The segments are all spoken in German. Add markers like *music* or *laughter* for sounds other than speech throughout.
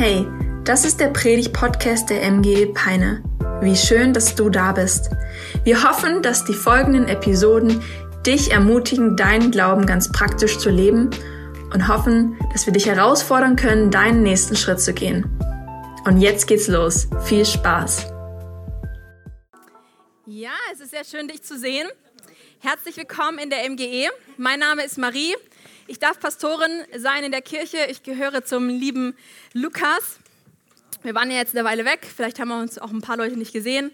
Hey, das ist der Predig-Podcast der MG Peine. Wie schön, dass du da bist. Wir hoffen, dass die folgenden Episoden dich ermutigen, deinen Glauben ganz praktisch zu leben und hoffen, dass wir dich herausfordern können, deinen nächsten Schritt zu gehen. Und jetzt geht's los. Viel Spaß. Ja, es ist sehr schön, dich zu sehen. Herzlich willkommen in der MGE. Mein Name ist Marie. Ich darf Pastorin sein in der Kirche. Ich gehöre zum lieben Lukas. Wir waren ja jetzt eine Weile weg. Vielleicht haben wir uns auch ein paar Leute nicht gesehen.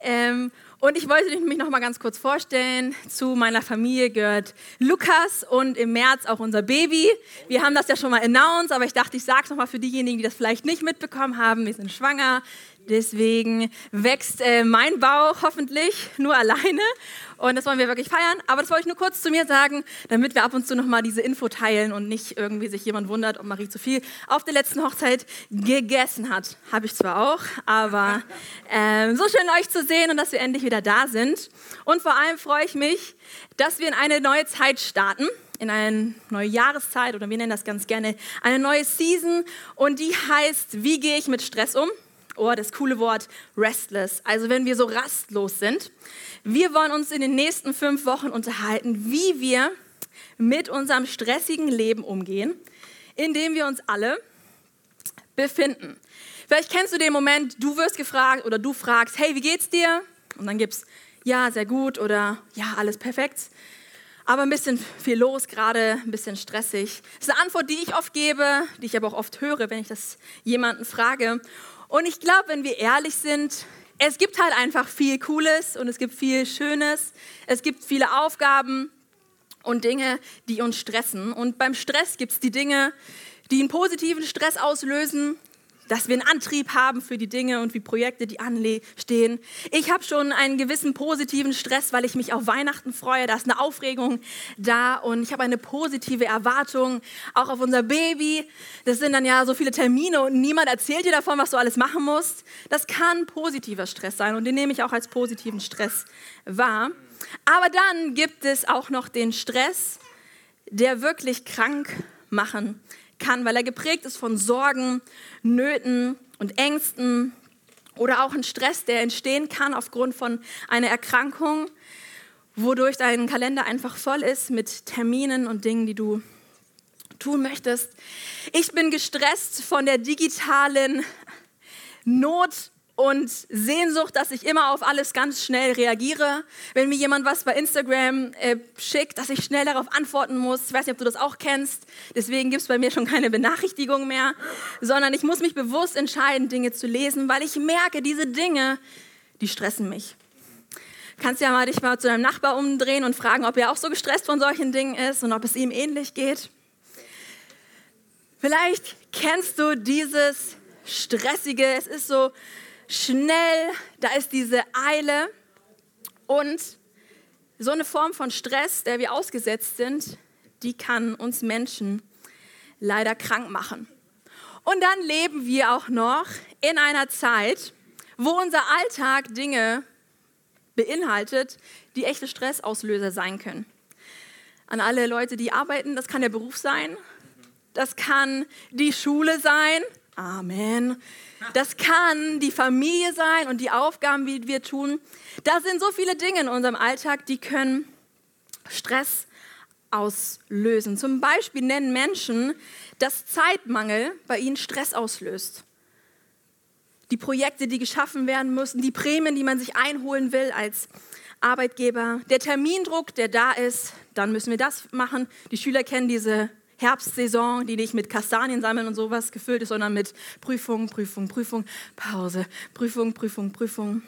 Ähm, und ich wollte mich noch mal ganz kurz vorstellen. Zu meiner Familie gehört Lukas und im März auch unser Baby. Wir haben das ja schon mal announced, aber ich dachte, ich sage es noch mal für diejenigen, die das vielleicht nicht mitbekommen haben. Wir sind schwanger. Deswegen wächst äh, mein Bauch hoffentlich nur alleine und das wollen wir wirklich feiern. Aber das wollte ich nur kurz zu mir sagen, damit wir ab und zu nochmal diese Info teilen und nicht irgendwie sich jemand wundert, ob Marie zu viel auf der letzten Hochzeit gegessen hat. Habe ich zwar auch, aber *laughs* äh, so schön euch zu sehen und dass wir endlich wieder da sind. Und vor allem freue ich mich, dass wir in eine neue Zeit starten in eine neue Jahreszeit oder wir nennen das ganz gerne eine neue Season und die heißt, wie gehe ich mit Stress um? Oh, das coole Wort restless. Also wenn wir so rastlos sind. Wir wollen uns in den nächsten fünf Wochen unterhalten, wie wir mit unserem stressigen Leben umgehen, in dem wir uns alle befinden. Vielleicht kennst du den Moment, du wirst gefragt oder du fragst, hey, wie geht's dir? Und dann gibt's ja, sehr gut oder ja, alles perfekt. Aber ein bisschen viel los gerade, ein bisschen stressig. Das ist eine Antwort, die ich oft gebe, die ich aber auch oft höre, wenn ich das jemanden frage. Und ich glaube, wenn wir ehrlich sind, es gibt halt einfach viel Cooles und es gibt viel Schönes. Es gibt viele Aufgaben und Dinge, die uns stressen. Und beim Stress gibt es die Dinge, die einen positiven Stress auslösen dass wir einen Antrieb haben für die Dinge und wie Projekte, die anstehen. Ich habe schon einen gewissen positiven Stress, weil ich mich auf Weihnachten freue. Da ist eine Aufregung da und ich habe eine positive Erwartung auch auf unser Baby. Das sind dann ja so viele Termine und niemand erzählt dir davon, was du alles machen musst. Das kann positiver Stress sein und den nehme ich auch als positiven Stress wahr. Aber dann gibt es auch noch den Stress, der wirklich krank machen kann, weil er geprägt ist von Sorgen, Nöten und Ängsten oder auch ein Stress, der entstehen kann aufgrund von einer Erkrankung, wodurch dein Kalender einfach voll ist mit Terminen und Dingen, die du tun möchtest. Ich bin gestresst von der digitalen Not und Sehnsucht, dass ich immer auf alles ganz schnell reagiere. Wenn mir jemand was bei Instagram äh, schickt, dass ich schnell darauf antworten muss. Ich weiß nicht, ob du das auch kennst. Deswegen gibt es bei mir schon keine Benachrichtigung mehr, sondern ich muss mich bewusst entscheiden, Dinge zu lesen, weil ich merke, diese Dinge, die stressen mich. Kannst ja mal dich mal zu deinem Nachbar umdrehen und fragen, ob er auch so gestresst von solchen Dingen ist und ob es ihm ähnlich geht. Vielleicht kennst du dieses stressige, es ist so schnell, da ist diese Eile und so eine Form von Stress, der wir ausgesetzt sind, die kann uns Menschen leider krank machen. Und dann leben wir auch noch in einer Zeit, wo unser Alltag Dinge beinhaltet, die echte Stressauslöser sein können. An alle Leute, die arbeiten, das kann der Beruf sein, das kann die Schule sein, Amen. Das kann die Familie sein und die Aufgaben, die wir tun. Da sind so viele Dinge in unserem Alltag, die können Stress auslösen. Zum Beispiel nennen Menschen, dass Zeitmangel bei ihnen Stress auslöst. Die Projekte, die geschaffen werden müssen, die Prämien, die man sich einholen will als Arbeitgeber, der Termindruck, der da ist, dann müssen wir das machen. Die Schüler kennen diese Herbstsaison, die nicht mit Kastanien sammeln und sowas gefüllt ist, sondern mit Prüfung, Prüfung, Prüfung, Pause, Prüfung, Prüfung, Prüfung.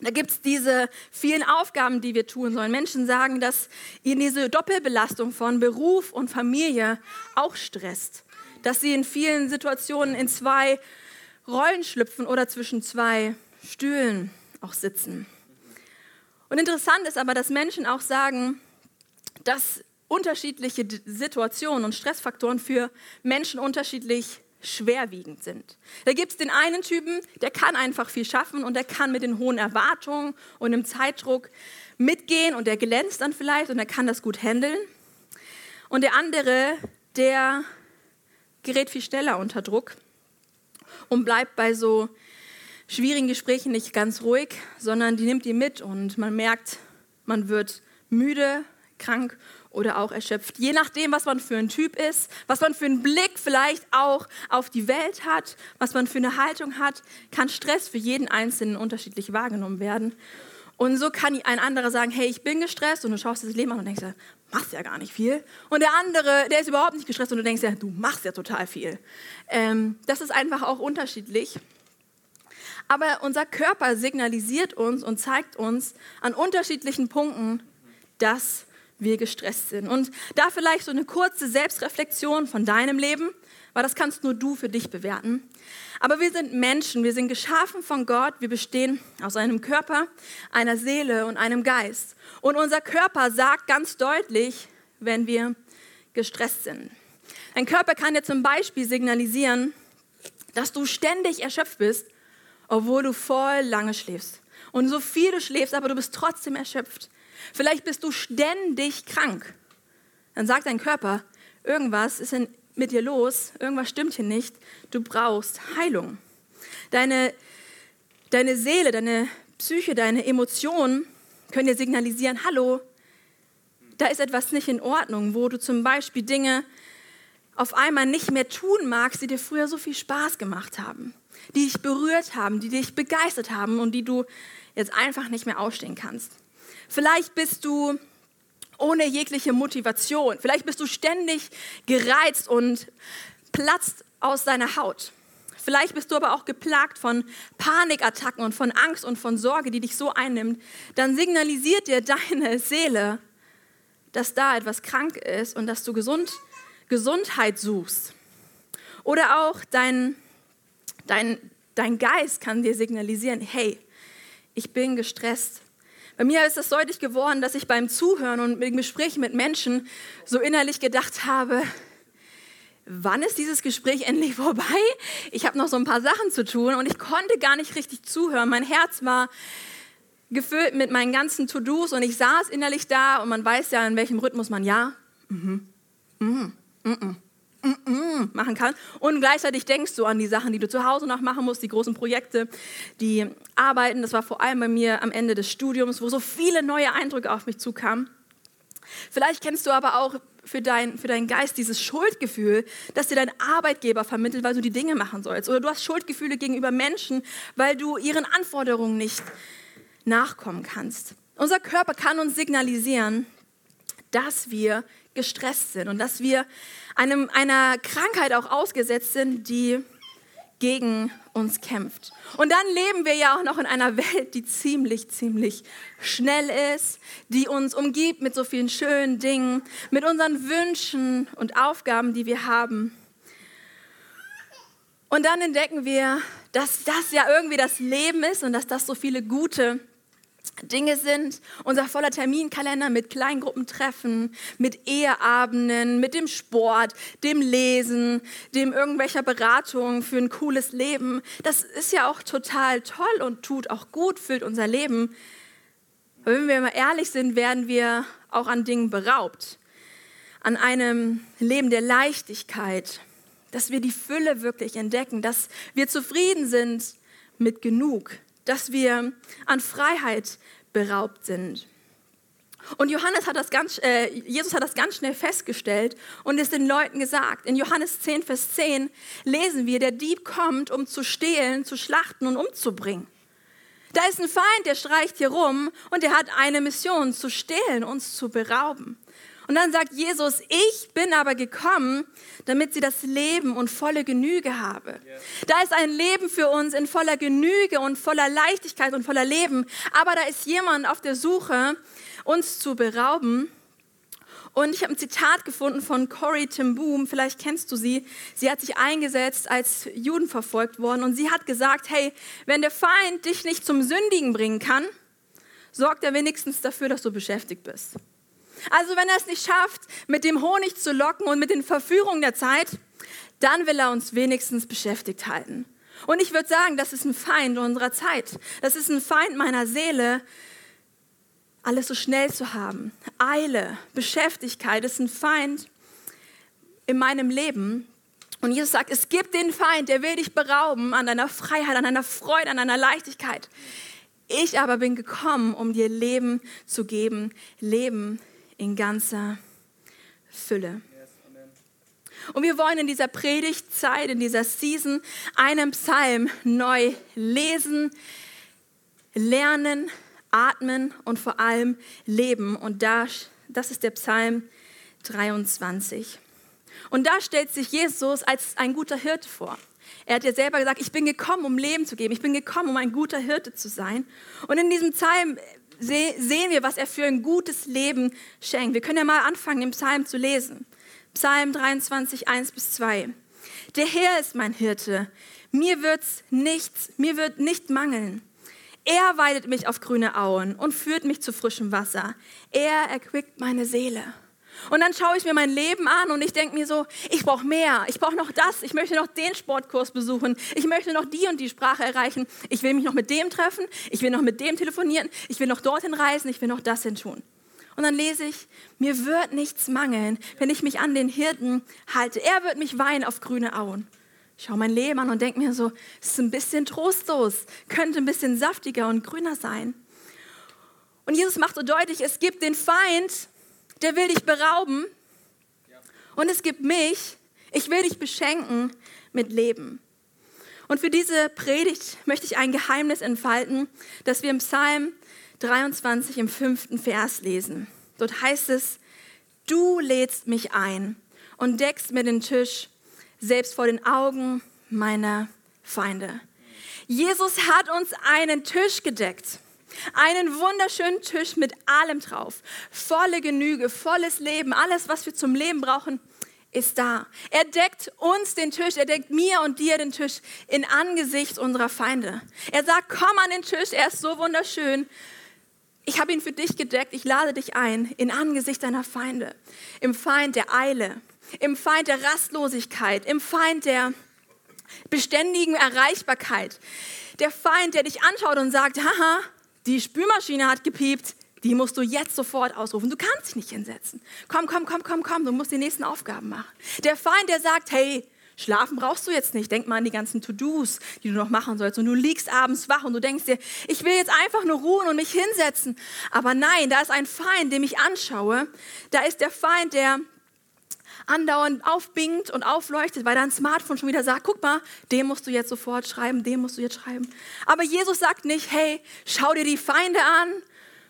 Da gibt es diese vielen Aufgaben, die wir tun sollen. Menschen sagen, dass ihnen diese Doppelbelastung von Beruf und Familie auch stresst. Dass sie in vielen Situationen in zwei Rollen schlüpfen oder zwischen zwei Stühlen auch sitzen. Und interessant ist aber, dass Menschen auch sagen, dass unterschiedliche Situationen und Stressfaktoren für Menschen unterschiedlich schwerwiegend sind. Da gibt es den einen Typen, der kann einfach viel schaffen und der kann mit den hohen Erwartungen und dem Zeitdruck mitgehen und der glänzt dann vielleicht und er kann das gut handeln. Und der andere, der gerät viel schneller unter Druck und bleibt bei so schwierigen Gesprächen nicht ganz ruhig, sondern die nimmt ihr mit und man merkt, man wird müde, krank oder auch erschöpft. Je nachdem, was man für ein Typ ist, was man für einen Blick vielleicht auch auf die Welt hat, was man für eine Haltung hat, kann Stress für jeden Einzelnen unterschiedlich wahrgenommen werden. Und so kann ein anderer sagen, hey, ich bin gestresst und du schaust das Leben an und denkst, ja, machst ja gar nicht viel. Und der andere, der ist überhaupt nicht gestresst und du denkst, ja, du machst ja total viel. Ähm, das ist einfach auch unterschiedlich. Aber unser Körper signalisiert uns und zeigt uns an unterschiedlichen Punkten, dass wir gestresst sind. Und da vielleicht so eine kurze Selbstreflexion von deinem Leben, weil das kannst nur du für dich bewerten. Aber wir sind Menschen, wir sind geschaffen von Gott, wir bestehen aus einem Körper, einer Seele und einem Geist. Und unser Körper sagt ganz deutlich, wenn wir gestresst sind. Ein Körper kann dir zum Beispiel signalisieren, dass du ständig erschöpft bist, obwohl du voll lange schläfst. Und so viel du schläfst, aber du bist trotzdem erschöpft. Vielleicht bist du ständig krank. Dann sagt dein Körper, irgendwas ist mit dir los, irgendwas stimmt hier nicht, du brauchst Heilung. Deine, deine Seele, deine Psyche, deine Emotionen können dir signalisieren, hallo, da ist etwas nicht in Ordnung, wo du zum Beispiel Dinge auf einmal nicht mehr tun magst, die dir früher so viel Spaß gemacht haben, die dich berührt haben, die dich begeistert haben und die du jetzt einfach nicht mehr ausstehen kannst. Vielleicht bist du ohne jegliche Motivation. Vielleicht bist du ständig gereizt und platzt aus deiner Haut. Vielleicht bist du aber auch geplagt von Panikattacken und von Angst und von Sorge, die dich so einnimmt. Dann signalisiert dir deine Seele, dass da etwas krank ist und dass du gesund, Gesundheit suchst. Oder auch dein, dein, dein Geist kann dir signalisieren, hey, ich bin gestresst, bei mir ist es deutlich geworden, dass ich beim Zuhören und im Gespräch mit Menschen so innerlich gedacht habe, wann ist dieses Gespräch endlich *laughs* vorbei? Ich habe noch so ein paar Sachen zu tun und ich konnte gar nicht richtig zuhören. Mein Herz war gefüllt mit meinen ganzen To-Dos und ich saß innerlich da und man weiß ja, in welchem Rhythmus man ja, mhm, mhm, mhm, machen kann. Und gleichzeitig denkst du an die Sachen, die du zu Hause noch machen musst, die großen Projekte, die Arbeiten. Das war vor allem bei mir am Ende des Studiums, wo so viele neue Eindrücke auf mich zukamen. Vielleicht kennst du aber auch für, dein, für deinen Geist dieses Schuldgefühl, das dir dein Arbeitgeber vermittelt, weil du die Dinge machen sollst. Oder du hast Schuldgefühle gegenüber Menschen, weil du ihren Anforderungen nicht nachkommen kannst. Unser Körper kann uns signalisieren, dass wir gestresst sind und dass wir einem, einer Krankheit auch ausgesetzt sind, die gegen uns kämpft. Und dann leben wir ja auch noch in einer Welt, die ziemlich, ziemlich schnell ist, die uns umgibt mit so vielen schönen Dingen, mit unseren Wünschen und Aufgaben, die wir haben. Und dann entdecken wir, dass das ja irgendwie das Leben ist und dass das so viele gute Dinge sind, unser voller Terminkalender mit Kleingruppentreffen, mit Eheabenden, mit dem Sport, dem Lesen, dem irgendwelcher Beratung für ein cooles Leben. Das ist ja auch total toll und tut auch gut, füllt unser Leben. Aber wenn wir mal ehrlich sind, werden wir auch an Dingen beraubt. An einem Leben der Leichtigkeit, dass wir die Fülle wirklich entdecken, dass wir zufrieden sind mit genug, dass wir an Freiheit beraubt sind. Und Johannes hat das ganz, äh, Jesus hat das ganz schnell festgestellt und es den Leuten gesagt. In Johannes 10, Vers 10 lesen wir, der Dieb kommt, um zu stehlen, zu schlachten und umzubringen. Da ist ein Feind, der streicht hier rum und der hat eine Mission, zu stehlen, uns zu berauben. Und dann sagt Jesus, ich bin aber gekommen, damit sie das Leben und volle Genüge habe. Da ist ein Leben für uns in voller Genüge und voller Leichtigkeit und voller Leben. Aber da ist jemand auf der Suche, uns zu berauben. Und ich habe ein Zitat gefunden von Corrie Tim Boom, vielleicht kennst du sie. Sie hat sich eingesetzt, als Juden verfolgt worden. Und sie hat gesagt, hey, wenn der Feind dich nicht zum Sündigen bringen kann, sorgt er wenigstens dafür, dass du beschäftigt bist. Also wenn er es nicht schafft, mit dem Honig zu locken und mit den Verführungen der Zeit, dann will er uns wenigstens beschäftigt halten. Und ich würde sagen, das ist ein Feind unserer Zeit. Das ist ein Feind meiner Seele, alles so schnell zu haben. Eile, Beschäftigkeit ist ein Feind in meinem Leben. Und Jesus sagt, es gibt den Feind, der will dich berauben an deiner Freiheit, an deiner Freude, an deiner Leichtigkeit. Ich aber bin gekommen, um dir Leben zu geben, Leben in ganzer Fülle. Und wir wollen in dieser Predigtzeit, in dieser Season, einen Psalm neu lesen, lernen, atmen und vor allem leben. Und da, das ist der Psalm 23. Und da stellt sich Jesus als ein guter Hirte vor. Er hat ja selber gesagt, ich bin gekommen, um Leben zu geben. Ich bin gekommen, um ein guter Hirte zu sein. Und in diesem Psalm sehen wir, was er für ein gutes Leben schenkt. Wir können ja mal anfangen, den Psalm zu lesen. Psalm 23, 1 bis 2. Der Herr ist mein Hirte. Mir wird's nichts, mir wird nicht mangeln. Er weidet mich auf grüne Auen und führt mich zu frischem Wasser. Er erquickt meine Seele. Und dann schaue ich mir mein Leben an und ich denke mir so, ich brauche mehr, ich brauche noch das, ich möchte noch den Sportkurs besuchen, ich möchte noch die und die Sprache erreichen, ich will mich noch mit dem treffen, ich will noch mit dem telefonieren, ich will noch dorthin reisen, ich will noch das hin tun. Und dann lese ich, mir wird nichts mangeln, wenn ich mich an den Hirten halte. Er wird mich weinen auf grüne Auen. Ich schaue mein Leben an und denke mir so, es ist ein bisschen trostlos, könnte ein bisschen saftiger und grüner sein. Und Jesus macht so deutlich, es gibt den Feind, der will dich berauben. Und es gibt mich, ich will dich beschenken mit Leben. Und für diese Predigt möchte ich ein Geheimnis entfalten, das wir im Psalm 23 im fünften Vers lesen. Dort heißt es, du lädst mich ein und deckst mir den Tisch selbst vor den Augen meiner Feinde. Jesus hat uns einen Tisch gedeckt. Einen wunderschönen Tisch mit allem drauf. Volle Genüge, volles Leben, alles, was wir zum Leben brauchen, ist da. Er deckt uns den Tisch, er deckt mir und dir den Tisch in Angesicht unserer Feinde. Er sagt, komm an den Tisch, er ist so wunderschön. Ich habe ihn für dich gedeckt, ich lade dich ein in Angesicht deiner Feinde. Im Feind der Eile, im Feind der Rastlosigkeit, im Feind der beständigen Erreichbarkeit. Der Feind, der dich anschaut und sagt, haha, die Spülmaschine hat gepiept, die musst du jetzt sofort ausrufen. Du kannst dich nicht hinsetzen. Komm, komm, komm, komm, komm, du musst die nächsten Aufgaben machen. Der Feind, der sagt, hey, Schlafen brauchst du jetzt nicht. Denk mal an die ganzen To-Dos, die du noch machen sollst. Und du liegst abends wach und du denkst dir, ich will jetzt einfach nur ruhen und mich hinsetzen. Aber nein, da ist ein Feind, den ich anschaue. Da ist der Feind, der andauernd aufbingt und aufleuchtet, weil dein Smartphone schon wieder sagt, guck mal, dem musst du jetzt sofort schreiben, dem musst du jetzt schreiben. Aber Jesus sagt nicht, hey, schau dir die Feinde an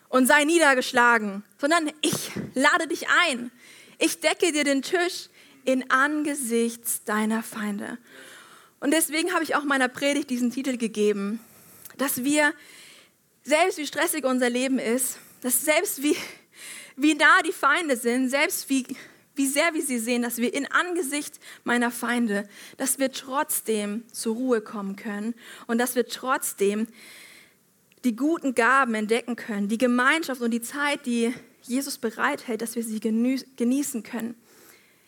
und sei niedergeschlagen, sondern ich lade dich ein. Ich decke dir den Tisch in Angesicht deiner Feinde. Und deswegen habe ich auch meiner Predigt diesen Titel gegeben, dass wir, selbst wie stressig unser Leben ist, dass selbst wie, wie nah die Feinde sind, selbst wie, wie sehr wir sie sehen, dass wir in Angesicht meiner Feinde, dass wir trotzdem zur Ruhe kommen können und dass wir trotzdem die guten Gaben entdecken können, die Gemeinschaft und die Zeit, die Jesus bereithält, dass wir sie genießen können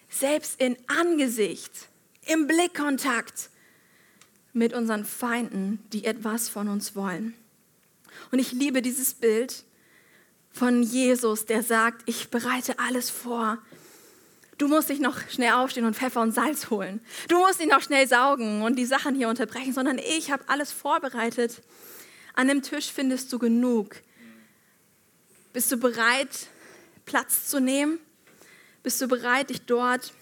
selbst in Angesicht, im Blickkontakt mit unseren Feinden, die etwas von uns wollen. Und ich liebe dieses Bild von Jesus, der sagt, ich bereite alles vor. Du musst dich noch schnell aufstehen und Pfeffer und Salz holen. Du musst dich noch schnell saugen und die Sachen hier unterbrechen, sondern ich habe alles vorbereitet. An dem Tisch findest du genug. Bist du bereit, Platz zu nehmen? Bist du bereit, dich dort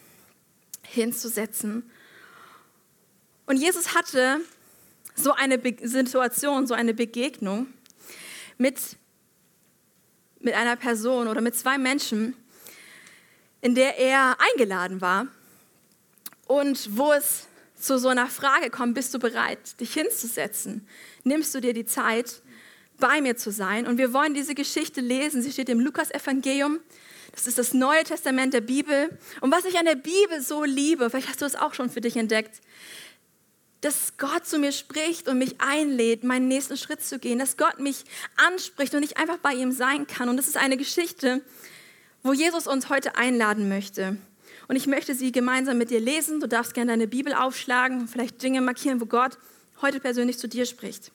hinzusetzen? Und Jesus hatte so eine Be Situation, so eine Begegnung mit, mit einer Person oder mit zwei Menschen, in der er eingeladen war und wo es zu so einer Frage kommt, bist du bereit, dich hinzusetzen? Nimmst du dir die Zeit, bei mir zu sein? Und wir wollen diese Geschichte lesen. Sie steht im Lukas-Evangelium das ist das Neue Testament der Bibel. Und was ich an der Bibel so liebe, vielleicht hast du es auch schon für dich entdeckt, dass Gott zu mir spricht und mich einlädt, meinen nächsten Schritt zu gehen, dass Gott mich anspricht und ich einfach bei ihm sein kann. Und das ist eine Geschichte, wo Jesus uns heute einladen möchte. Und ich möchte sie gemeinsam mit dir lesen. Du darfst gerne deine Bibel aufschlagen und vielleicht Dinge markieren, wo Gott heute persönlich zu dir spricht.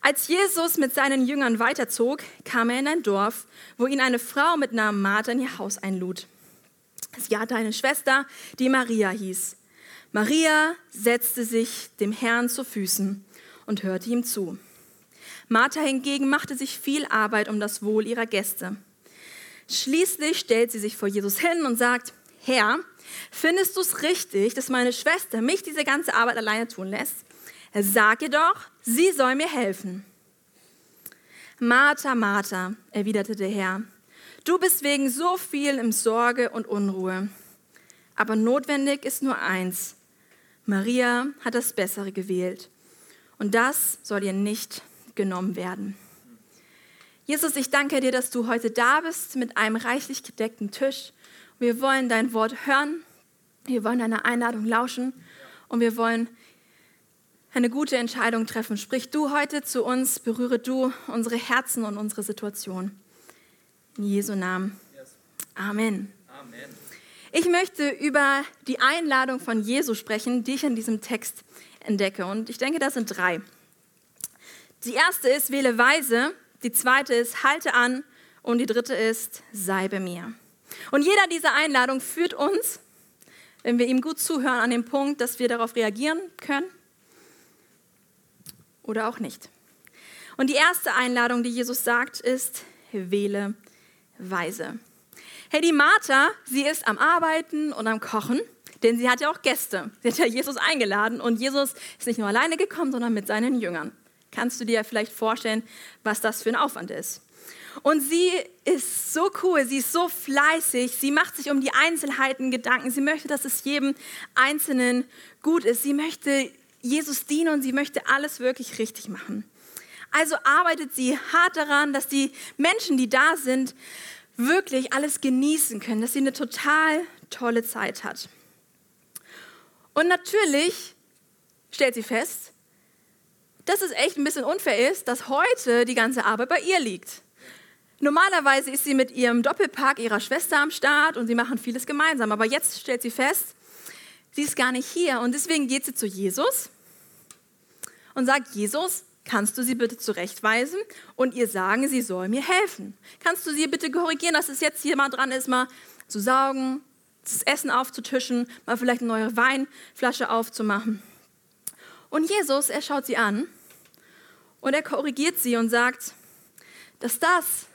Als Jesus mit seinen Jüngern weiterzog, kam er in ein Dorf, wo ihn eine Frau mit Namen Martha in ihr Haus einlud. Sie hatte eine Schwester, die Maria hieß. Maria setzte sich dem Herrn zu Füßen und hörte ihm zu. Martha hingegen machte sich viel Arbeit um das Wohl ihrer Gäste. Schließlich stellt sie sich vor Jesus hin und sagt, Herr, findest du es richtig, dass meine Schwester mich diese ganze Arbeit alleine tun lässt? Sag ihr doch, sie soll mir helfen. Martha, Martha, erwiderte der Herr, du bist wegen so viel im Sorge und Unruhe. Aber notwendig ist nur eins. Maria hat das Bessere gewählt. Und das soll ihr nicht genommen werden. Jesus, ich danke dir, dass du heute da bist mit einem reichlich gedeckten Tisch. Wir wollen dein Wort hören. Wir wollen deiner Einladung lauschen. Und wir wollen eine gute Entscheidung treffen. Sprich du heute zu uns, berühre du unsere Herzen und unsere Situation. In Jesu Namen. Amen. Amen. Ich möchte über die Einladung von Jesu sprechen, die ich in diesem Text entdecke. Und ich denke, das sind drei. Die erste ist, wähle weise. Die zweite ist, halte an. Und die dritte ist, sei bei mir. Und jeder dieser Einladungen führt uns, wenn wir ihm gut zuhören, an den Punkt, dass wir darauf reagieren können oder auch nicht. Und die erste Einladung, die Jesus sagt, ist, wähle weise. Hey, die Martha, sie ist am Arbeiten und am Kochen, denn sie hat ja auch Gäste. Sie hat ja Jesus eingeladen und Jesus ist nicht nur alleine gekommen, sondern mit seinen Jüngern. Kannst du dir vielleicht vorstellen, was das für ein Aufwand ist? Und sie ist so cool, sie ist so fleißig, sie macht sich um die Einzelheiten Gedanken, sie möchte, dass es jedem Einzelnen gut ist, sie möchte Jesus dienen und sie möchte alles wirklich richtig machen. Also arbeitet sie hart daran, dass die Menschen, die da sind, wirklich alles genießen können, dass sie eine total tolle Zeit hat. Und natürlich stellt sie fest, dass es echt ein bisschen unfair ist, dass heute die ganze Arbeit bei ihr liegt. Normalerweise ist sie mit ihrem Doppelpack ihrer Schwester am Start und sie machen vieles gemeinsam. Aber jetzt stellt sie fest, sie ist gar nicht hier. Und deswegen geht sie zu Jesus und sagt, Jesus, kannst du sie bitte zurechtweisen und ihr sagen, sie soll mir helfen? Kannst du sie bitte korrigieren, dass es jetzt hier mal dran ist, mal zu saugen, das Essen aufzutischen, mal vielleicht eine neue Weinflasche aufzumachen? Und Jesus, er schaut sie an und er korrigiert sie und sagt, dass das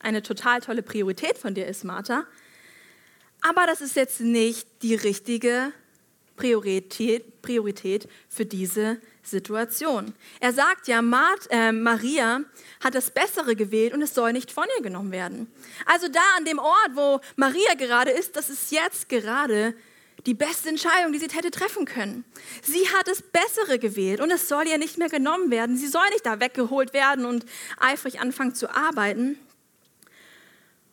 eine total tolle Priorität von dir ist, Martha. Aber das ist jetzt nicht die richtige Priorität, Priorität für diese Situation. Er sagt ja, Mart, äh, Maria hat das Bessere gewählt und es soll nicht von ihr genommen werden. Also da an dem Ort, wo Maria gerade ist, das ist jetzt gerade die beste Entscheidung, die sie hätte treffen können. Sie hat das Bessere gewählt und es soll ihr nicht mehr genommen werden. Sie soll nicht da weggeholt werden und eifrig anfangen zu arbeiten.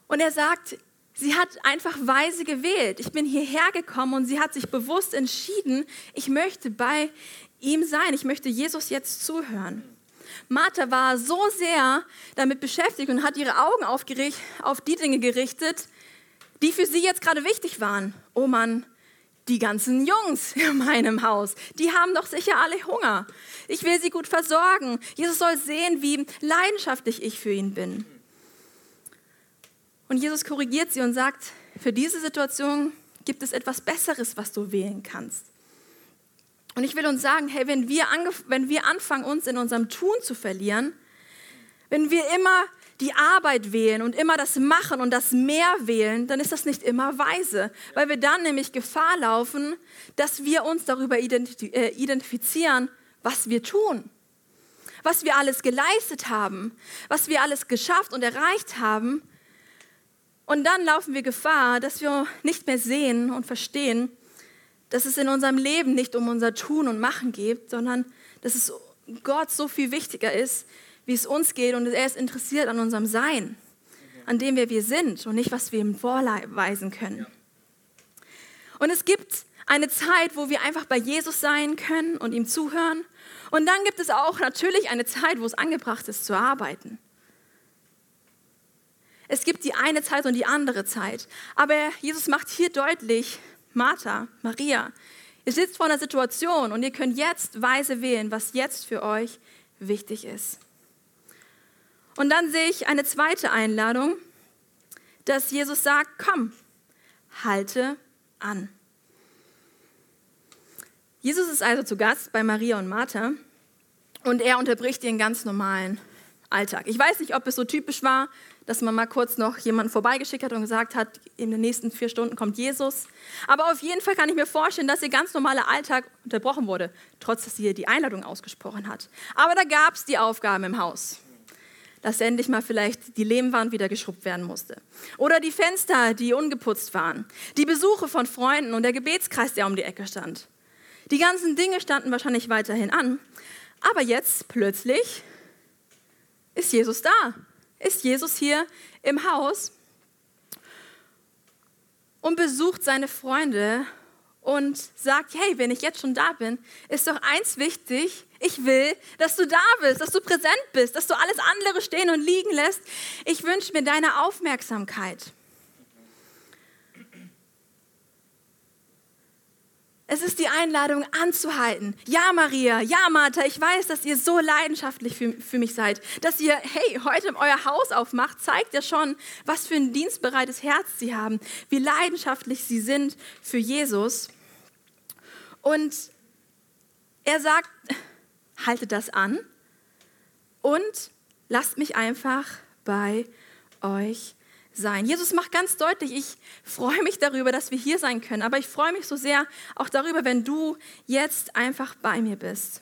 Und er sagt, sie hat einfach weise gewählt. Ich bin hierher gekommen und sie hat sich bewusst entschieden, ich möchte bei ihm sein. Ich möchte Jesus jetzt zuhören. Martha war so sehr damit beschäftigt und hat ihre Augen auf die Dinge gerichtet, die für sie jetzt gerade wichtig waren. Oh Mann, die ganzen Jungs *laughs* in meinem Haus, die haben doch sicher alle Hunger. Ich will sie gut versorgen. Jesus soll sehen, wie leidenschaftlich ich für ihn bin. Und Jesus korrigiert sie und sagt, für diese Situation gibt es etwas Besseres, was du wählen kannst. Und ich will uns sagen, hey, wenn wir, wenn wir anfangen, uns in unserem Tun zu verlieren, wenn wir immer die Arbeit wählen und immer das Machen und das Mehr wählen, dann ist das nicht immer weise, weil wir dann nämlich Gefahr laufen, dass wir uns darüber äh, identifizieren, was wir tun, was wir alles geleistet haben, was wir alles geschafft und erreicht haben. Und dann laufen wir Gefahr, dass wir nicht mehr sehen und verstehen, dass es in unserem Leben nicht um unser Tun und Machen geht, sondern dass es Gott so viel wichtiger ist, wie es uns geht und er ist interessiert an unserem Sein, an dem wir wir sind und nicht, was wir ihm vorweisen können. Und es gibt eine Zeit, wo wir einfach bei Jesus sein können und ihm zuhören. Und dann gibt es auch natürlich eine Zeit, wo es angebracht ist zu arbeiten. Es gibt die eine Zeit und die andere Zeit. Aber Jesus macht hier deutlich, Martha, Maria, ihr sitzt vor einer Situation und ihr könnt jetzt weise wählen, was jetzt für euch wichtig ist. Und dann sehe ich eine zweite Einladung, dass Jesus sagt, komm, halte an. Jesus ist also zu Gast bei Maria und Martha und er unterbricht ihren ganz normalen Alltag. Ich weiß nicht, ob es so typisch war, dass man mal kurz noch jemanden vorbeigeschickt hat und gesagt hat, in den nächsten vier Stunden kommt Jesus. Aber auf jeden Fall kann ich mir vorstellen, dass ihr ganz normaler Alltag unterbrochen wurde, trotz dass sie die Einladung ausgesprochen hat. Aber da gab es die Aufgaben im Haus, dass endlich mal vielleicht die Lehmwand wieder geschrubbt werden musste. Oder die Fenster, die ungeputzt waren. Die Besuche von Freunden und der Gebetskreis, der um die Ecke stand. Die ganzen Dinge standen wahrscheinlich weiterhin an. Aber jetzt plötzlich ist Jesus da. Ist Jesus hier im Haus und besucht seine Freunde und sagt, hey, wenn ich jetzt schon da bin, ist doch eins wichtig, ich will, dass du da bist, dass du präsent bist, dass du alles andere stehen und liegen lässt. Ich wünsche mir deine Aufmerksamkeit. Es ist die Einladung anzuhalten. Ja, Maria, ja, Martha, ich weiß, dass ihr so leidenschaftlich für, für, mich seid. Dass ihr, hey, heute euer Haus aufmacht, zeigt ja schon, was für ein dienstbereites Herz sie haben, wie leidenschaftlich sie sind für Jesus. Und er sagt, haltet das an und lasst mich einfach bei euch sein. Jesus macht ganz deutlich, ich freue mich darüber, dass wir hier sein können, aber ich freue mich so sehr auch darüber, wenn du jetzt einfach bei mir bist.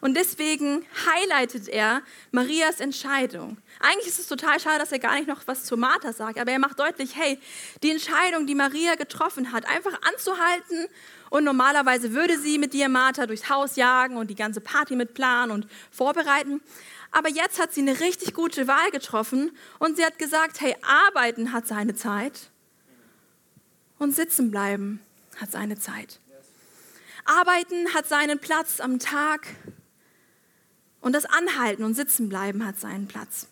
Und deswegen highlightet er Marias Entscheidung. Eigentlich ist es total schade, dass er gar nicht noch was zu Martha sagt, aber er macht deutlich, hey, die Entscheidung, die Maria getroffen hat, einfach anzuhalten und normalerweise würde sie mit dir, Martha, durchs Haus jagen und die ganze Party mit planen und vorbereiten. Aber jetzt hat sie eine richtig gute Wahl getroffen und sie hat gesagt, hey, arbeiten hat seine Zeit und sitzen bleiben hat seine Zeit. Arbeiten hat seinen Platz am Tag und das Anhalten und Sitzen bleiben hat seinen Platz.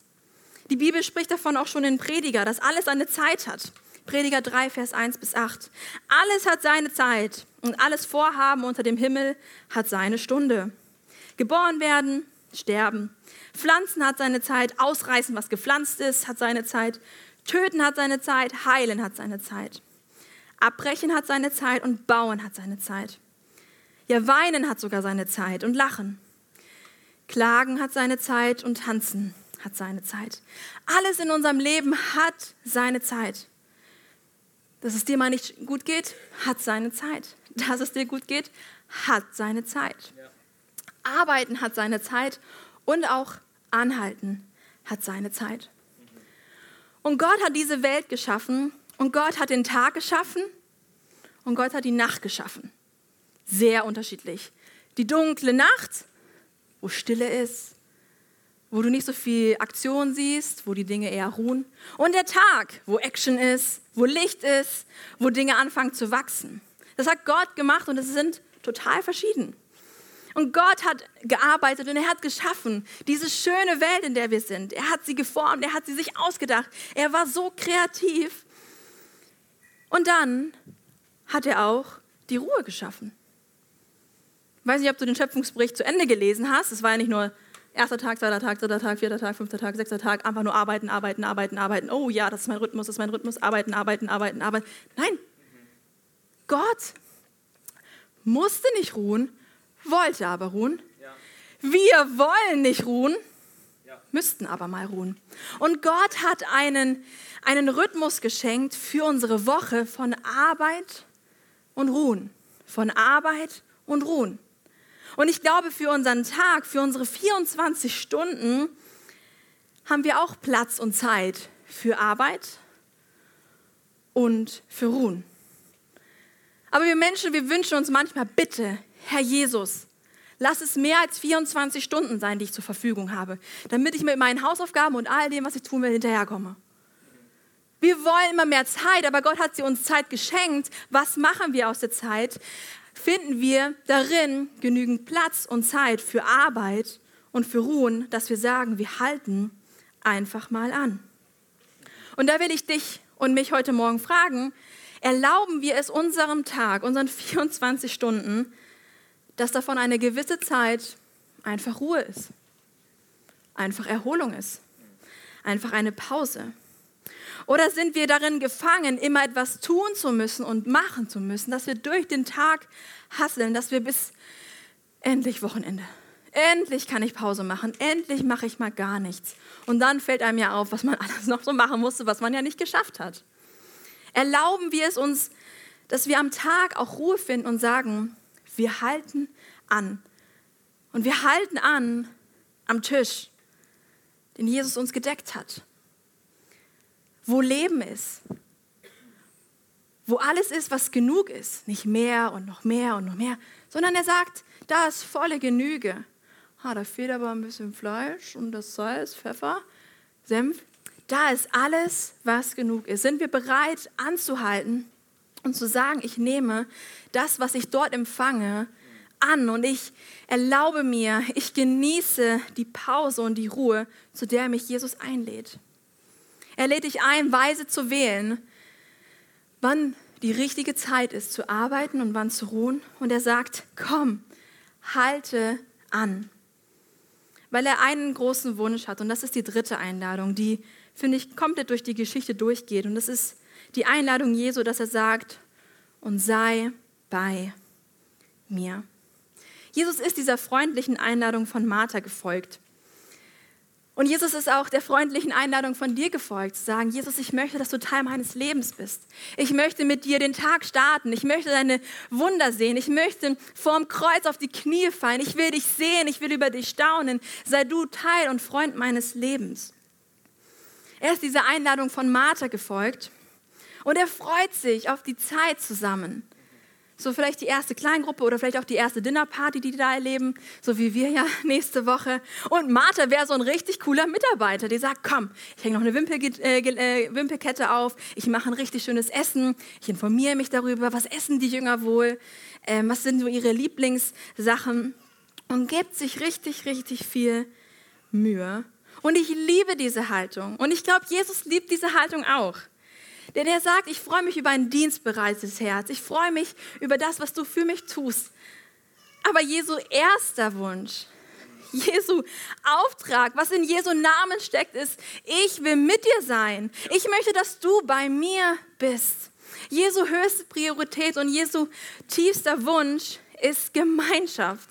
Die Bibel spricht davon auch schon in Prediger, dass alles eine Zeit hat. Prediger 3, Vers 1 bis 8. Alles hat seine Zeit und alles Vorhaben unter dem Himmel hat seine Stunde. Geboren werden, sterben, Pflanzen hat seine Zeit, ausreißen, was gepflanzt ist, hat seine Zeit, töten hat seine Zeit, heilen hat seine Zeit. Abbrechen hat seine Zeit und bauen hat seine Zeit. Ja, weinen hat sogar seine Zeit und lachen. Klagen hat seine Zeit und tanzen hat seine Zeit. Alles in unserem Leben hat seine Zeit. Dass es dir mal nicht gut geht, hat seine Zeit. Dass es dir gut geht, hat seine Zeit. Arbeiten hat seine Zeit und auch Anhalten hat seine Zeit. Und Gott hat diese Welt geschaffen und Gott hat den Tag geschaffen und Gott hat die Nacht geschaffen. Sehr unterschiedlich. Die dunkle Nacht, wo Stille ist, wo du nicht so viel Aktion siehst, wo die Dinge eher ruhen. Und der Tag, wo Action ist, wo Licht ist, wo Dinge anfangen zu wachsen. Das hat Gott gemacht und es sind total verschieden. Und Gott hat gearbeitet und er hat geschaffen, diese schöne Welt, in der wir sind. Er hat sie geformt, er hat sie sich ausgedacht. Er war so kreativ. Und dann hat er auch die Ruhe geschaffen. Ich weiß nicht, ob du den Schöpfungsbericht zu Ende gelesen hast. Es war ja nicht nur erster Tag, zweiter Tag, dritter Tag, vierter Tag, fünfter Tag, sechster Tag, einfach nur arbeiten, arbeiten, arbeiten, arbeiten. Oh ja, das ist mein Rhythmus, das ist mein Rhythmus, arbeiten, arbeiten, arbeiten, arbeiten. Nein, Gott musste nicht ruhen, wollte aber ruhen. Wir wollen nicht ruhen, müssten aber mal ruhen. Und Gott hat einen, einen Rhythmus geschenkt für unsere Woche von Arbeit und Ruhen. Von Arbeit und Ruhen. Und ich glaube, für unseren Tag, für unsere 24 Stunden haben wir auch Platz und Zeit für Arbeit und für Ruhen. Aber wir Menschen, wir wünschen uns manchmal, bitte, Herr Jesus, lass es mehr als 24 Stunden sein, die ich zur Verfügung habe, damit ich mit meinen Hausaufgaben und all dem, was ich tun will, hinterherkomme. Wir wollen immer mehr Zeit, aber Gott hat sie uns Zeit geschenkt. Was machen wir aus der Zeit? Finden wir darin genügend Platz und Zeit für Arbeit und für Ruhen, dass wir sagen, wir halten einfach mal an. Und da will ich dich und mich heute Morgen fragen, erlauben wir es unserem Tag, unseren *laughs* 24 Stunden, dass davon eine gewisse Zeit einfach Ruhe ist, einfach Erholung ist, einfach eine Pause. Oder sind wir darin gefangen, immer etwas tun zu müssen und machen zu müssen, dass wir durch den Tag hasseln, dass wir bis endlich Wochenende, endlich kann ich Pause machen, endlich mache ich mal gar nichts. Und dann fällt einem ja auf, was man *laughs* alles noch so machen musste, was man ja nicht geschafft hat. Erlauben wir es uns, dass wir am Tag auch Ruhe finden und sagen, wir halten an. Und wir halten an am Tisch, den Jesus uns gedeckt hat. Wo Leben ist. Wo alles ist, was genug ist. Nicht mehr und noch mehr und noch mehr. Sondern er sagt, da ist volle Genüge. Ah, da fehlt aber ein bisschen Fleisch und das Salz, Pfeffer, Senf. Da ist alles, was genug ist. Sind wir bereit anzuhalten und zu sagen, ich nehme das, was ich dort empfange, an und ich erlaube mir, ich genieße die Pause und die Ruhe, zu der mich Jesus einlädt. Er lädt dich ein, weise zu wählen, wann die richtige Zeit ist zu arbeiten und wann zu ruhen. Und er sagt, komm, halte an. Weil er einen großen Wunsch hat. Und das ist die dritte Einladung, die, finde ich, komplett durch die Geschichte durchgeht. Und das ist die Einladung Jesu, dass er sagt, und sei bei mir. Jesus ist dieser freundlichen Einladung von Martha gefolgt. Und Jesus ist auch der freundlichen Einladung von dir gefolgt, zu sagen, Jesus, ich möchte, dass du Teil meines Lebens bist. Ich möchte mit dir den Tag starten. Ich möchte deine Wunder sehen. Ich möchte vorm Kreuz auf die Knie fallen. Ich will dich sehen. Ich will über dich staunen. Sei du Teil und Freund meines Lebens. Er ist dieser Einladung von Martha gefolgt und er freut sich auf die Zeit zusammen. So vielleicht die erste Kleingruppe oder vielleicht auch die erste Dinnerparty, die die da erleben, so wie wir ja *laughs* nächste Woche. Und Martha wäre so ein richtig cooler Mitarbeiter, die sagt, komm, ich hänge noch eine Wimpel, äh, äh, Wimpelkette auf, ich mache ein richtig schönes Essen, ich informiere mich darüber, was essen die Jünger wohl, äh, was sind so ihre Lieblingssachen und gibt sich richtig, richtig viel Mühe. Und ich liebe diese Haltung. Und ich glaube, Jesus liebt diese Haltung auch. Denn er sagt, ich freue mich über ein dienstbereites Herz. Ich freue mich über das, was du für mich tust. Aber Jesu erster Wunsch, Jesu Auftrag, was in Jesu Namen steckt, ist, ich will mit dir sein. Ich möchte, dass du bei mir bist. Jesu höchste Priorität und Jesu tiefster Wunsch ist Gemeinschaft.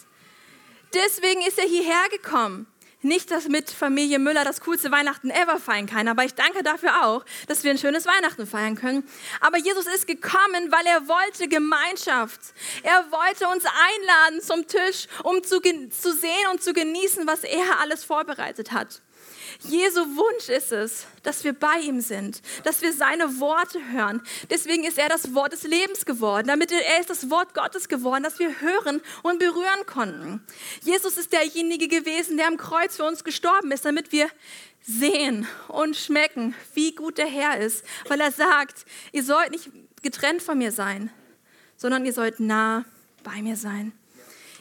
Deswegen ist er hierher gekommen. Nicht, dass mit Familie Müller das coolste Weihnachten ever feiern kann, aber ich danke dafür auch, dass wir ein schönes Weihnachten feiern können. Aber Jesus ist gekommen, weil er wollte Gemeinschaft. Er wollte uns einladen zum Tisch, um zu, zu sehen und zu genießen, was er alles vorbereitet hat. Jesu Wunsch ist es, dass wir bei ihm sind, dass wir seine Worte hören. Deswegen ist er das Wort des Lebens geworden, damit er ist das Wort Gottes geworden, das wir hören und berühren konnten. Jesus ist derjenige gewesen, der am Kreuz für uns gestorben ist, damit wir sehen und schmecken, wie gut der Herr ist, weil er sagt, ihr sollt nicht getrennt von mir sein, sondern ihr sollt nah bei mir sein.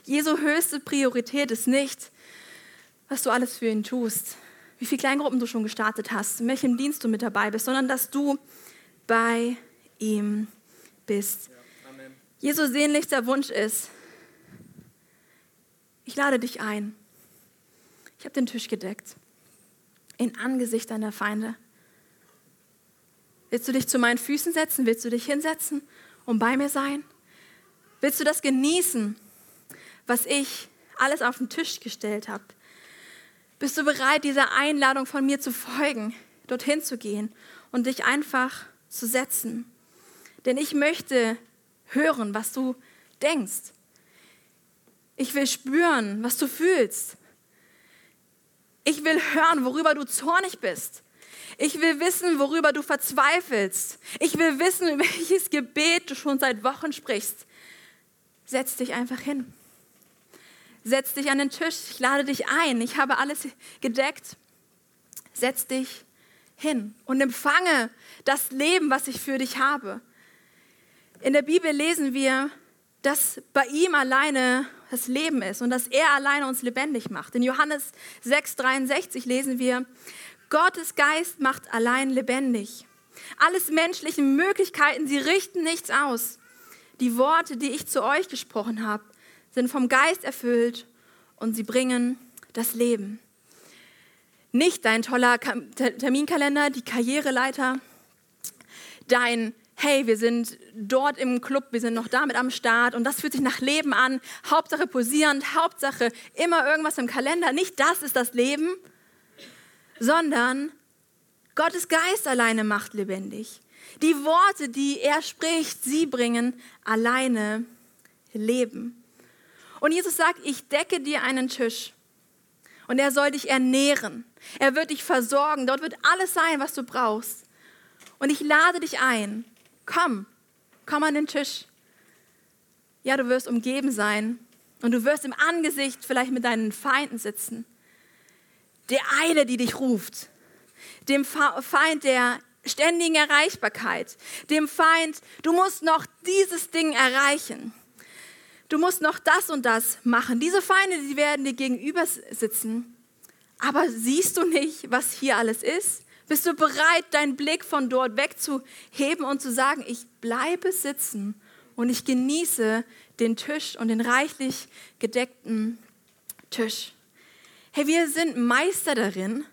Jesu höchste Priorität ist nicht, was du alles für ihn tust, wie viele Kleingruppen du schon gestartet hast, in welchem Dienst du mit dabei bist, sondern dass du bei ihm bist. Ja, Jesu sehnlichster Wunsch ist, ich lade dich ein. Ich habe den Tisch gedeckt. In Angesicht deiner Feinde. Willst du dich zu meinen Füßen setzen? Willst du dich hinsetzen und bei mir sein? Willst du das genießen, was ich alles auf den Tisch gestellt habe? Bist du bereit, dieser Einladung von mir zu folgen, dorthin zu gehen und dich einfach zu setzen? Denn ich möchte hören, was du denkst. Ich will spüren, was du fühlst. Ich will hören, worüber du zornig bist. Ich will wissen, worüber du verzweifelst. Ich will wissen, *laughs* welches Gebet du schon seit Wochen sprichst. Setz dich einfach hin setz dich an den Tisch, ich lade dich ein, ich habe alles gedeckt. Setz dich hin und empfange das Leben, was ich für dich habe. In der Bibel lesen wir, dass bei ihm alleine das Leben ist und dass er alleine uns lebendig macht. In Johannes 6:63 lesen wir, Gottes Geist macht allein lebendig. Alles menschlichen Möglichkeiten, sie richten nichts aus. Die Worte, die ich zu euch gesprochen habe, sind vom Geist erfüllt und sie bringen das Leben. Nicht dein toller Terminkalender, die Karriereleiter, dein hey, wir sind dort im Club, wir sind noch damit am Start und das fühlt sich nach Leben an. Hauptsache posierend, Hauptsache immer irgendwas im Kalender. Nicht das ist das Leben, sondern Gottes Geist alleine macht lebendig. Die Worte, die er spricht, sie bringen alleine Leben. Und Jesus sagt, ich decke dir einen Tisch und er soll dich ernähren. Er wird dich versorgen. Dort wird alles sein, was du brauchst. Und ich lade dich ein. Komm, komm an den Tisch. Ja, du wirst umgeben sein und du wirst im Angesicht vielleicht mit deinen Feinden sitzen. Der Eile, die dich ruft. Dem Feind der ständigen Erreichbarkeit. Dem Feind, du musst noch dieses Ding erreichen. Du musst noch das und das machen. Diese Feinde, die werden dir gegenüber sitzen. Aber siehst du nicht, was hier alles ist? Bist du bereit, deinen Blick von dort wegzuheben und zu sagen, ich bleibe sitzen und ich genieße den Tisch und den reichlich gedeckten Tisch? Hey, wir sind Meister darin,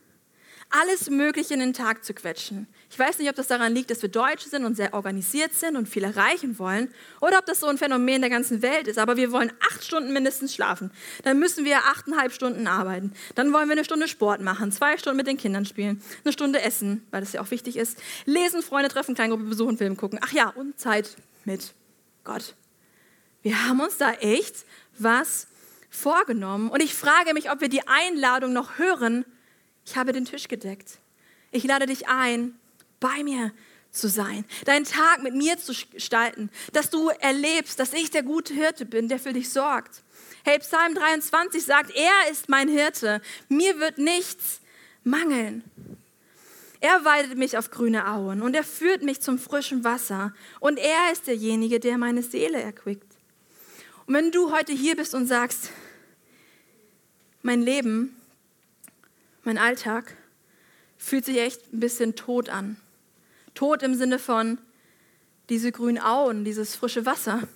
alles Mögliche in den Tag zu quetschen. Ich weiß nicht, ob das daran liegt, dass wir Deutsche sind und sehr organisiert sind und viel erreichen wollen, oder ob das so ein Phänomen der ganzen Welt ist. Aber wir wollen acht Stunden mindestens schlafen. Dann müssen wir achteinhalb Stunden arbeiten. Dann wollen wir eine Stunde Sport machen, zwei Stunden mit den Kindern spielen, eine Stunde essen, weil das ja auch wichtig ist, lesen, Freunde treffen, Kleingruppe besuchen, Film gucken. Ach ja, und Zeit mit Gott. Wir haben uns da echt was vorgenommen. Und ich frage mich, ob wir die Einladung noch hören, ich habe den Tisch gedeckt. Ich lade dich ein, bei mir zu sein, deinen Tag mit mir zu gestalten, dass du erlebst, dass ich der gute Hirte bin, der für dich sorgt. Hey, Psalm 23 sagt, er ist mein Hirte, mir wird nichts mangeln. Er weidet mich auf grüne Auen und er führt mich zum frischen Wasser und er ist derjenige, der meine Seele erquickt. Und wenn du heute hier bist und sagst, mein Leben mein Alltag fühlt sich echt ein bisschen tot an. Tot im Sinne von diese grünen Auen, dieses frische Wasser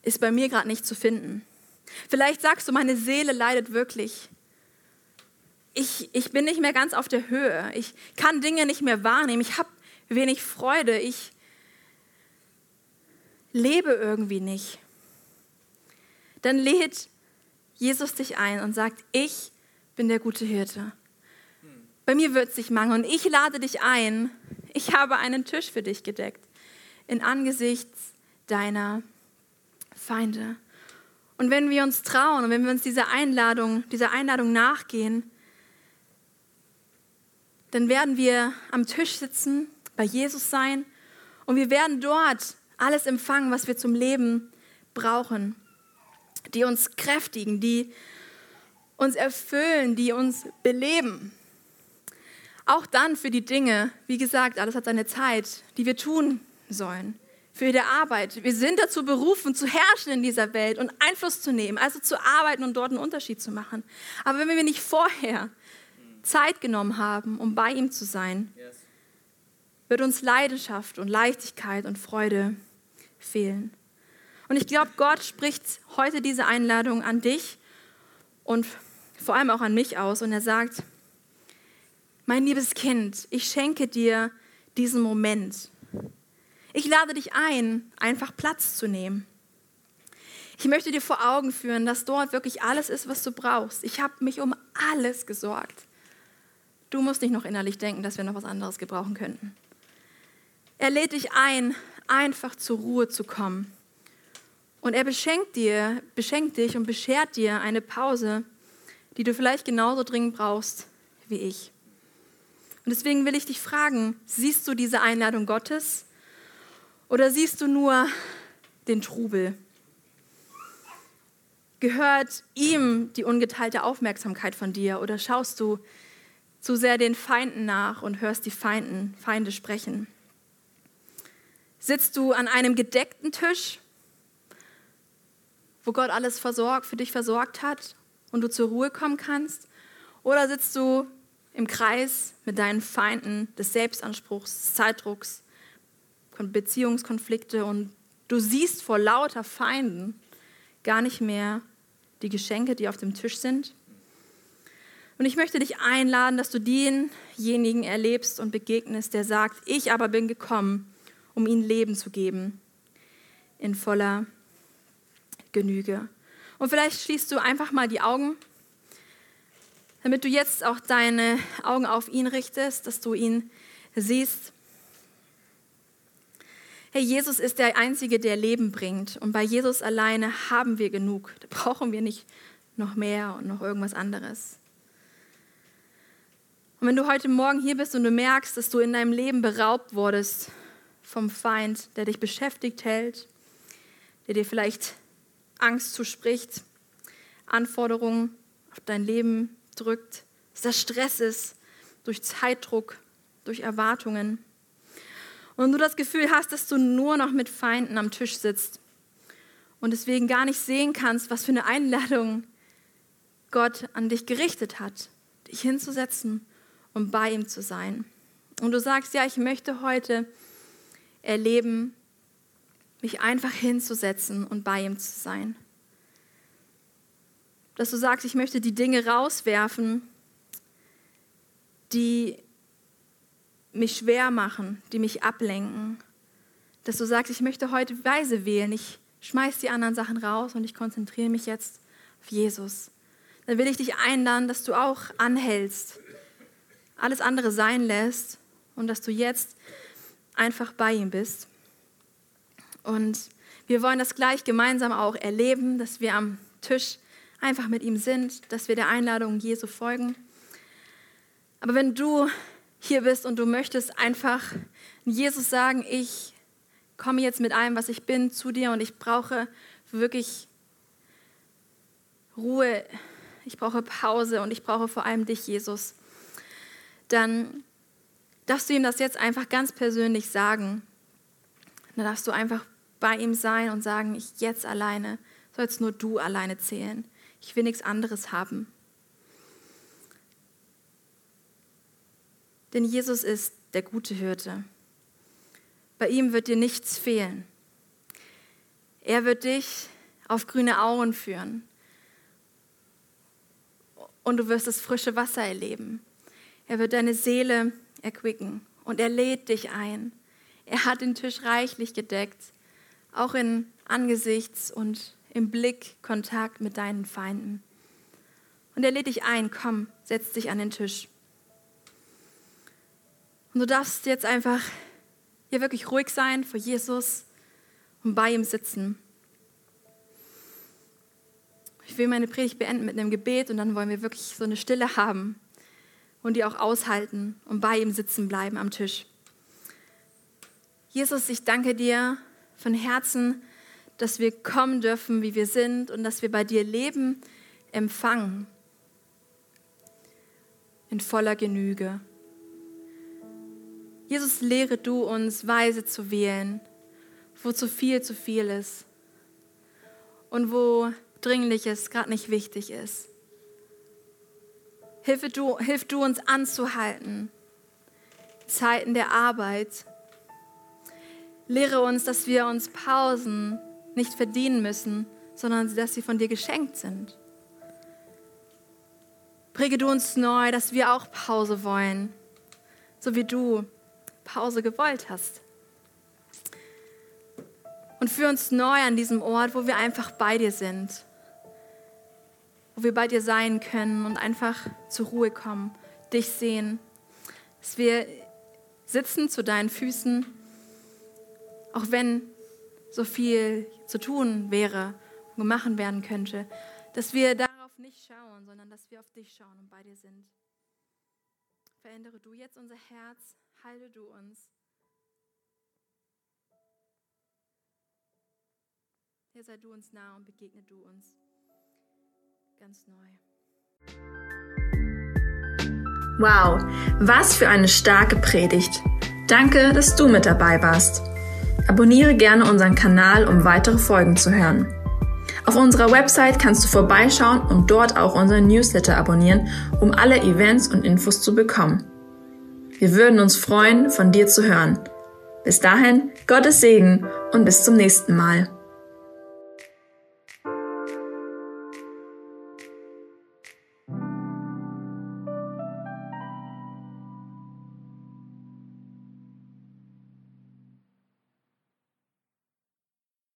ist bei mir gerade nicht zu finden. Vielleicht sagst du, meine Seele leidet wirklich. Ich, ich bin nicht mehr ganz auf der Höhe. Ich kann Dinge nicht mehr wahrnehmen. Ich habe wenig Freude. Ich lebe irgendwie nicht. Dann lädt Jesus dich ein und sagt, ich bin der gute Hirte. Bei mir wird es sich mangeln und ich lade dich ein. Ich habe einen Tisch für dich gedeckt in Angesichts deiner Feinde. Und wenn wir uns trauen und wenn wir uns dieser Einladung, dieser Einladung nachgehen, dann werden wir am Tisch sitzen, bei Jesus sein und wir werden dort alles empfangen, was wir zum Leben brauchen, die uns kräftigen, die uns erfüllen, die uns beleben. Auch dann für die Dinge, wie gesagt, alles hat seine Zeit, die wir tun sollen. Für die Arbeit. Wir sind dazu berufen, zu herrschen in dieser Welt und Einfluss zu nehmen, also zu arbeiten und dort einen Unterschied zu machen. Aber wenn wir nicht vorher Zeit genommen haben, um bei ihm zu sein, wird uns Leidenschaft und Leichtigkeit und Freude fehlen. Und ich glaube, Gott spricht heute diese Einladung an dich und vor allem auch an mich aus. Und er sagt, mein liebes Kind, ich schenke dir diesen Moment. Ich lade dich ein, einfach Platz zu nehmen. Ich möchte dir vor Augen führen, dass dort wirklich alles ist, was du brauchst. Ich habe mich um alles gesorgt. Du musst nicht noch innerlich denken, dass wir noch was anderes gebrauchen könnten. Er lädt dich ein, einfach zur Ruhe zu kommen. Und er beschenkt dir, beschenkt dich und beschert dir eine Pause, die du vielleicht genauso dringend brauchst wie ich. Und deswegen will ich dich fragen, siehst du diese Einladung Gottes oder siehst du nur den Trubel? Gehört ihm die ungeteilte Aufmerksamkeit von dir oder schaust du zu sehr den Feinden nach und hörst die Feinden, Feinde sprechen? Sitzt du an einem gedeckten Tisch, wo Gott alles versorgt, für dich versorgt hat und du zur Ruhe kommen kannst? Oder sitzt du im Kreis mit deinen Feinden des Selbstanspruchs, des Zeitdrucks, Beziehungskonflikte und du siehst vor lauter Feinden gar nicht mehr die Geschenke, die auf dem Tisch sind? Und ich möchte dich einladen, dass du denjenigen erlebst und begegnest, der sagt, ich aber bin gekommen, um ihnen Leben zu geben in voller Genüge. Und vielleicht schließt du einfach mal die Augen, damit du jetzt auch deine Augen auf ihn richtest, dass du ihn siehst. Hey, Jesus ist der Einzige, der Leben bringt. Und bei Jesus alleine haben wir genug. Da brauchen wir nicht noch mehr und noch irgendwas anderes. Und wenn du heute Morgen hier bist und du merkst, dass du in deinem Leben beraubt wurdest vom Feind, der dich beschäftigt hält, der dir vielleicht Angst zuspricht, Anforderungen auf dein Leben drückt, dass das Stress ist durch Zeitdruck, durch Erwartungen. Und du das Gefühl hast, dass du nur noch mit Feinden am Tisch sitzt und deswegen gar nicht sehen kannst, was für eine Einladung Gott an dich gerichtet hat, dich hinzusetzen und bei ihm zu sein. Und du sagst, ja, ich möchte heute erleben, mich einfach hinzusetzen und bei ihm zu sein. Dass du sagst, ich möchte die Dinge rauswerfen, die mich schwer machen, die mich ablenken. Dass du sagst, ich möchte heute weise wählen, ich schmeiß die anderen Sachen raus und ich konzentriere mich jetzt auf Jesus. Dann will ich dich einladen, dass du auch anhältst, alles andere sein lässt und dass du jetzt einfach bei ihm bist. Und wir wollen das gleich gemeinsam auch erleben, dass wir am Tisch einfach mit ihm sind, dass wir der Einladung Jesu folgen. Aber wenn du hier bist und du möchtest einfach Jesus sagen, ich komme jetzt mit allem, was ich bin, zu dir und ich brauche wirklich Ruhe, ich brauche Pause und ich brauche vor allem dich, Jesus, dann darfst du ihm das jetzt einfach ganz persönlich sagen. Dann darfst du einfach bei ihm sein und sagen, ich jetzt alleine, sollst nur du alleine zählen. Ich will nichts anderes haben. Denn Jesus ist der gute Hirte. Bei ihm wird dir nichts fehlen. Er wird dich auf grüne Auen führen. Und du wirst das frische Wasser erleben. Er wird deine Seele erquicken und er lädt dich ein. Er hat den Tisch reichlich gedeckt auch in Angesichts- und im Blickkontakt mit deinen Feinden. Und er lädt dich ein, komm, setz dich an den Tisch. Und du darfst jetzt einfach hier wirklich ruhig sein vor Jesus und bei ihm sitzen. Ich will meine Predigt beenden mit einem Gebet und dann wollen wir wirklich so eine Stille haben und die auch aushalten und bei ihm sitzen bleiben am Tisch. Jesus, ich danke dir von Herzen, dass wir kommen dürfen, wie wir sind und dass wir bei dir Leben empfangen in voller Genüge. Jesus, lehre du uns, weise zu wählen, wo zu viel zu viel ist und wo Dringliches gerade nicht wichtig ist. Hilfe du, hilf du uns anzuhalten, Zeiten der Arbeit, Lehre uns, dass wir uns Pausen nicht verdienen müssen, sondern dass sie von dir geschenkt sind. Präge du uns neu, dass wir auch Pause wollen, so wie du Pause gewollt hast. Und führe uns neu an diesem Ort, wo wir einfach bei dir sind, wo wir bei dir sein können und einfach zur Ruhe kommen, dich sehen, dass wir sitzen zu deinen Füßen auch wenn so viel zu tun wäre und gemacht werden könnte, dass wir darauf nicht schauen, sondern dass wir auf dich schauen und bei dir sind. Verändere du jetzt unser Herz, halte du uns. Hier sei du uns nah und begegne du uns ganz neu. Wow, was für eine starke Predigt. Danke, dass du mit dabei warst. Abonniere gerne unseren Kanal, um weitere Folgen zu hören. Auf unserer Website kannst du vorbeischauen und dort auch unseren Newsletter abonnieren, um alle Events und Infos zu bekommen. Wir würden uns freuen, von dir zu hören. Bis dahin, Gottes Segen und bis zum nächsten Mal.